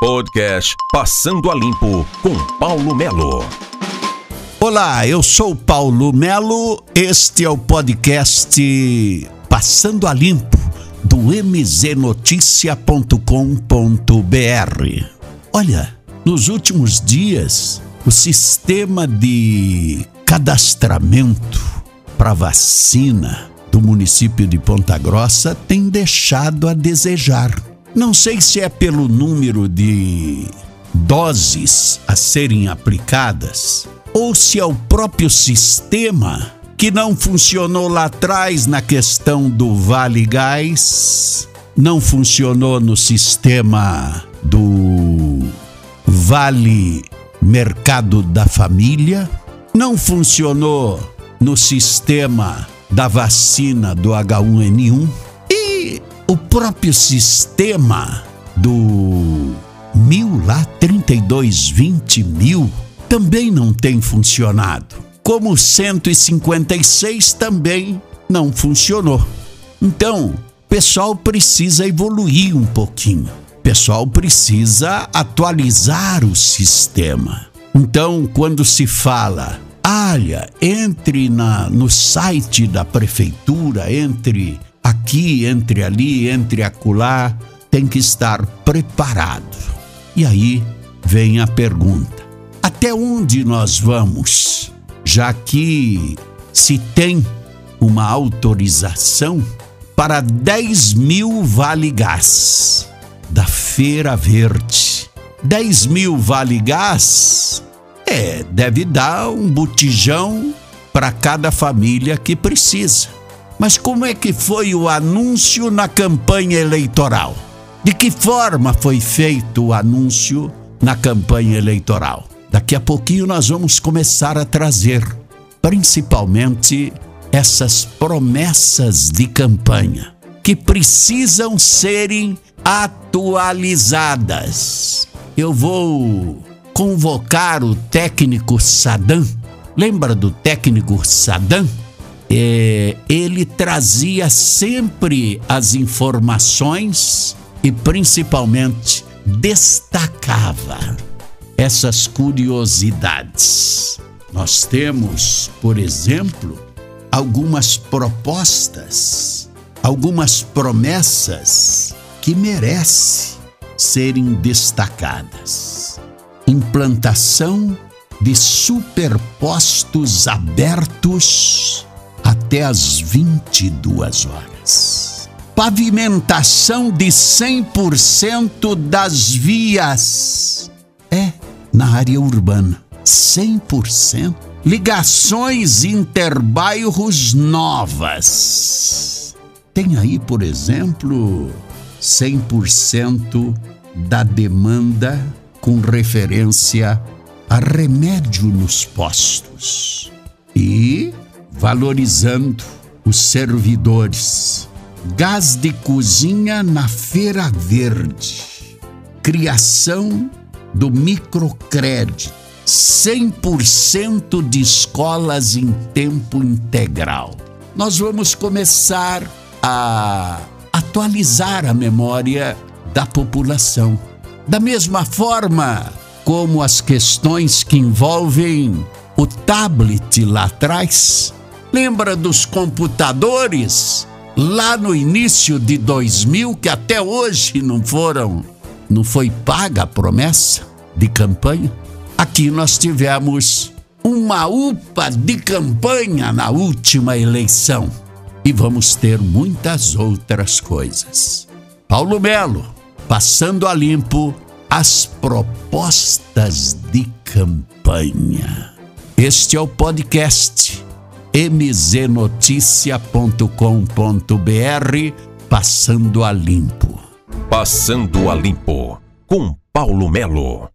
Podcast Passando a Limpo com Paulo Melo. Olá, eu sou Paulo Melo. Este é o podcast Passando a Limpo do mznoticia.com.br. Olha, nos últimos dias, o sistema de cadastramento para vacina do município de Ponta Grossa tem deixado a desejar. Não sei se é pelo número de doses a serem aplicadas ou se é o próprio sistema que não funcionou lá atrás na questão do Vale Gás, não funcionou no sistema do Vale Mercado da Família, não funcionou no sistema da vacina do H1N1 e o próprio sistema do mil lá, 32, 20 mil, também não tem funcionado. Como 156 também não funcionou. Então, o pessoal precisa evoluir um pouquinho. O pessoal precisa atualizar o sistema. Então, quando se fala, olha, entre na, no site da prefeitura, entre aqui, entre ali, entre acolá, tem que estar preparado. E aí vem a pergunta: até onde nós vamos? Já que se tem uma autorização para 10 mil vale gás da Feira Verde. 10 mil vale gás é, deve dar um botijão para cada família que precisa. Mas como é que foi o anúncio na campanha eleitoral? De que forma foi feito o anúncio na campanha eleitoral? Daqui a pouquinho nós vamos começar a trazer, principalmente, essas promessas de campanha que precisam serem atualizadas. Eu vou convocar o técnico Sadam. Lembra do técnico Sadam? É, ele trazia sempre as informações e principalmente destacava essas curiosidades. Nós temos, por exemplo, algumas propostas, algumas promessas que merecem serem destacadas. Implantação de superpostos abertos até as 22 horas. Pavimentação de 100% das vias. É, na área urbana. 100%. Ligações interbairros novas. Tem aí, por exemplo, 100% da demanda com referência a remédio nos postos. E valorizando os servidores. Gás de cozinha na Feira Verde. Criação do microcrédito. 100% de escolas em tempo integral. Nós vamos começar a atualizar a memória da população. Da mesma forma como as questões que envolvem o tablet lá atrás, Lembra dos computadores lá no início de 2000 que até hoje não foram, não foi paga a promessa de campanha? Aqui nós tivemos uma UPA de campanha na última eleição e vamos ter muitas outras coisas. Paulo Melo, passando a limpo as propostas de campanha. Este é o podcast mznoticia.com.br Passando a Limpo. Passando a Limpo com Paulo Melo.